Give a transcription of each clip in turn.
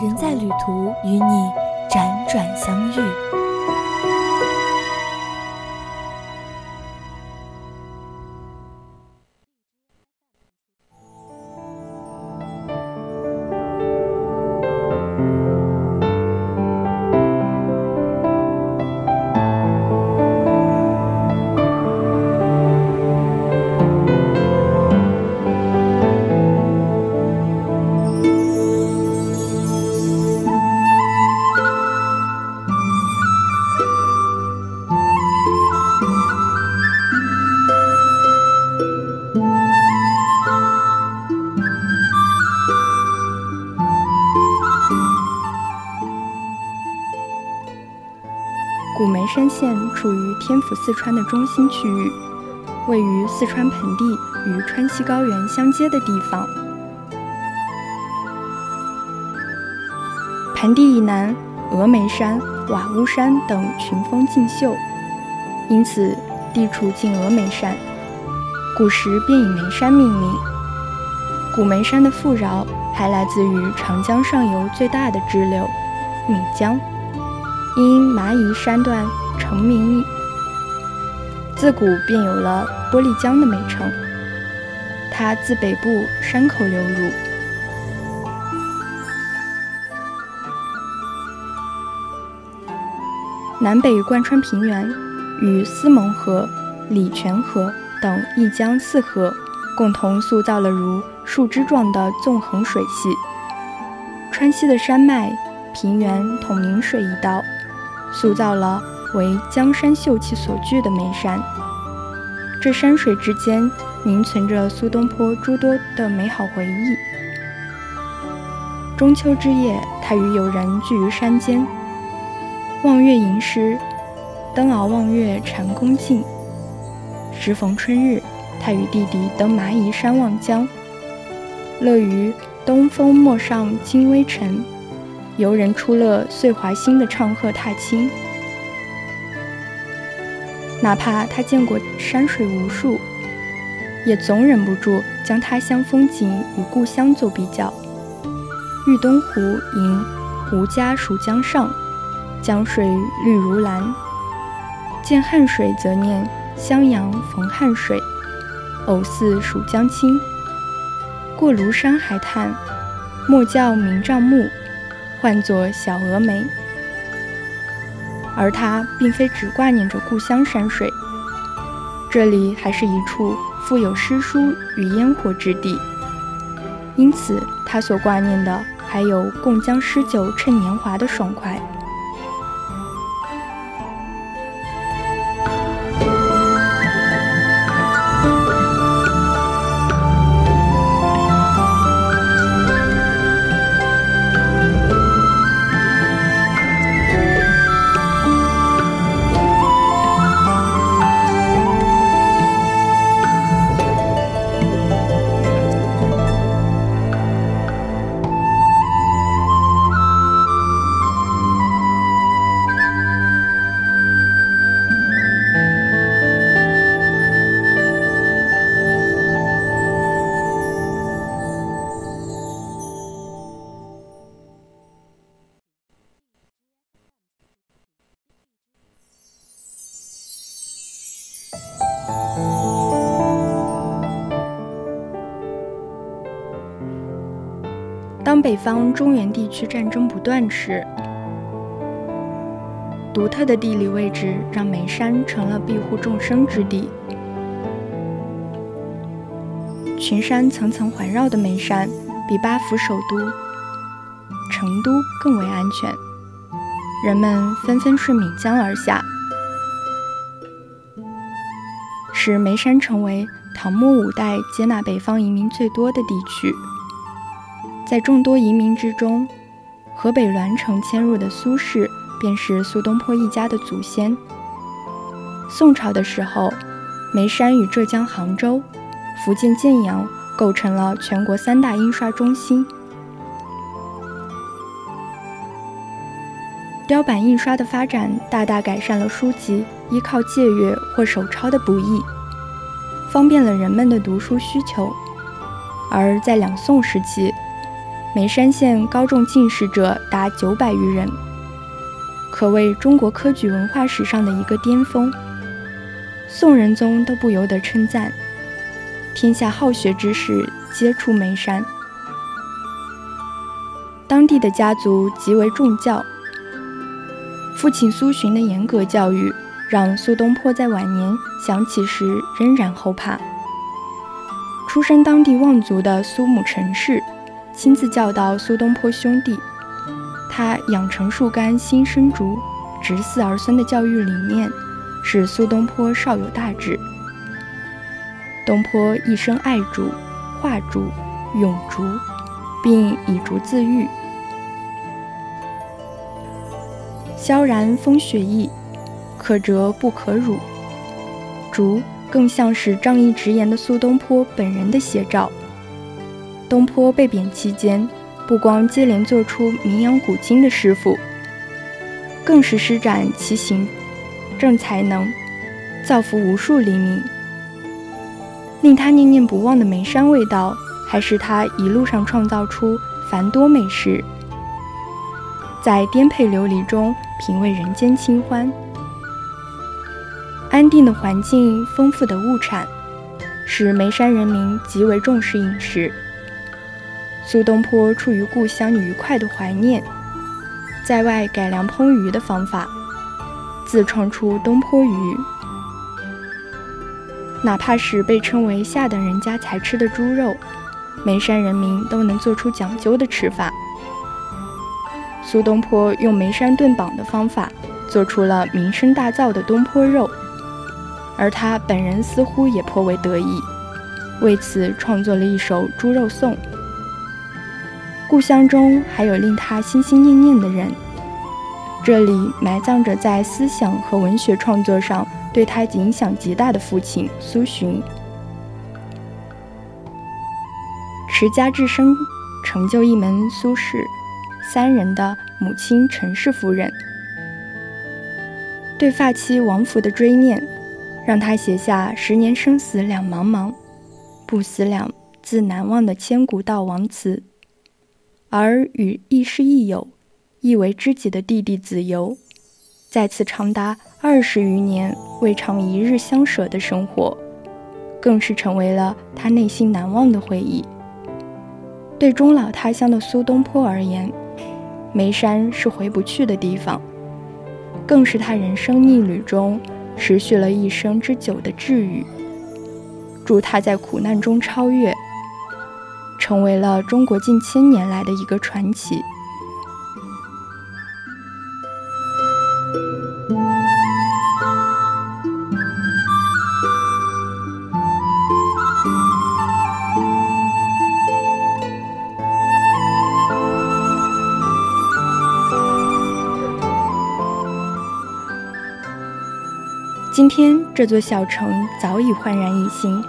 人在旅途，与你辗转相遇。山县处于天府四川的中心区域，位于四川盆地与川西高原相接的地方。盆地以南，峨眉山、瓦屋山等群峰竞秀，因此地处近峨眉山，古时便以眉山命名。古眉山的富饶还来自于长江上游最大的支流岷江。因蚂蚁山段成名，自古便有了“玻璃江”的美称。它自北部山口流入，南北贯穿平原，与思蒙河、礼泉河等一江四河共同塑造了如树枝状的纵横水系。川西的山脉、平原同明水一道。塑造了为江山秀气所聚的眉山，这山水之间凝存着苏东坡诸多的美好回忆。中秋之夜，他与友人聚于山间，望月吟诗，登鳌望月禅宫静。时逢春日，他与弟弟登蚂蚁山望江，乐于东风陌上金微尘。游人出乐岁华新的唱和踏青，哪怕他见过山水无数，也总忍不住将他乡风景与故乡做比较。玉东湖吟吾家蜀江上，江水绿如蓝；见汉水则念襄阳逢汉水，偶似蜀江清。过庐山还叹莫教名丈木。唤作小峨眉，而他并非只挂念着故乡山水，这里还是一处富有诗书与烟火之地，因此他所挂念的还有共将诗酒趁年华的爽快。北方中原地区战争不断时，独特的地理位置让眉山成了庇护众生之地。群山层层环绕的眉山，比八府首都成都更为安全，人们纷纷顺岷江而下，使眉山成为唐末五代接纳北方移民最多的地区。在众多移民之中，河北栾城迁入的苏氏，便是苏东坡一家的祖先。宋朝的时候，眉山与浙江杭州、福建建阳构成了全国三大印刷中心。雕版印刷的发展，大大改善了书籍依靠借阅或手抄的不易，方便了人们的读书需求。而在两宋时期，眉山县高中进士者达九百余人，可谓中国科举文化史上的一个巅峰。宋仁宗都不由得称赞：“天下好学之士皆出眉山。”当地的家族极为重教，父亲苏洵的严格教育，让苏东坡在晚年想起时仍然后怕。出身当地望族的苏母陈氏。亲自教导苏东坡兄弟，他养成树干新生竹，直嗣儿孙的教育理念，使苏东坡少有大志。东坡一生爱竹、画竹、咏竹，并以竹自喻。萧然风雪意，可折不可辱。竹更像是仗义直言的苏东坡本人的写照。东坡被贬期间，不光接连做出名扬古今的诗赋，更是施展其行政才能，造福无数黎民。令他念念不忘的眉山味道，还是他一路上创造出繁多美食，在颠沛流离中品味人间清欢。安定的环境、丰富的物产，使眉山人民极为重视饮食。苏东坡出于故乡愉快的怀念，在外改良烹鱼的方法，自创出东坡鱼。哪怕是被称为下等人家才吃的猪肉，眉山人民都能做出讲究的吃法。苏东坡用眉山炖绑的方法，做出了名声大噪的东坡肉，而他本人似乎也颇为得意，为此创作了一首《猪肉颂》。故乡中还有令他心心念念的人，这里埋葬着在思想和文学创作上对他影响极大的父亲苏洵。持家至深，成就一门苏氏三人的母亲陈氏夫人，对发妻王弗的追念，让他写下“十年生死两茫茫，不思量，自难忘”的千古悼亡词。而与亦师亦友、亦为知己的弟弟子由，在此长达二十余年未尝一日相舍的生活，更是成为了他内心难忘的回忆。对终老他乡的苏东坡而言，眉山是回不去的地方，更是他人生逆旅中持续了一生之久的治愈。祝他在苦难中超越。成为了中国近千年来的一个传奇。今天，这座小城早已焕然一新，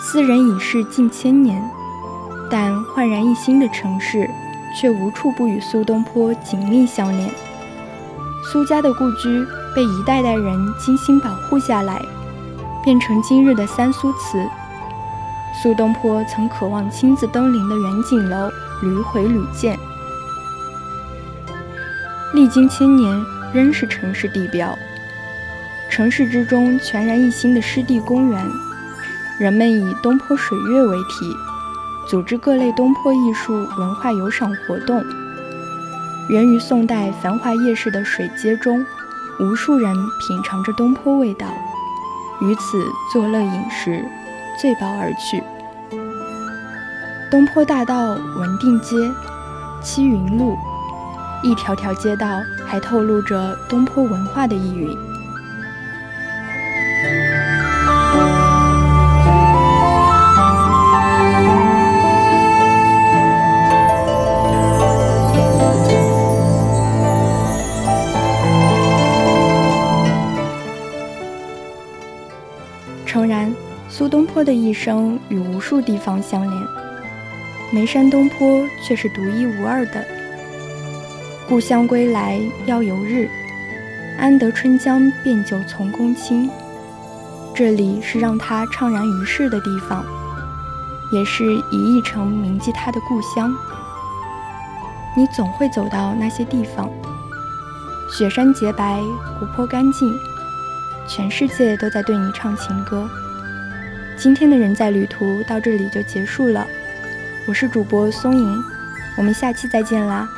斯人已逝近千年。但焕然一新的城市，却无处不与苏东坡紧密相连。苏家的故居被一代代人精心保护下来，变成今日的三苏祠。苏东坡曾渴望亲自登临的远景楼，屡毁屡建，历经千年，仍是城市地标。城市之中全然一新的湿地公园，人们以东坡水月为题。组织各类东坡艺术文化游赏活动，源于宋代繁华夜市的水街中，无数人品尝着东坡味道，于此作乐饮食，醉饱而去。东坡大道、文定街、七云路，一条条街道还透露着东坡文化的意蕴。诚然苏东坡的一生与无数地方相连，眉山东坡却是独一无二的。故乡归来要有日，安得春江便酒从公卿。这里是让他怅然于世的地方，也是以一城铭记他的故乡。你总会走到那些地方，雪山洁白，湖泊干净，全世界都在对你唱情歌。今天的人在旅途到这里就结束了，我是主播松影，我们下期再见啦。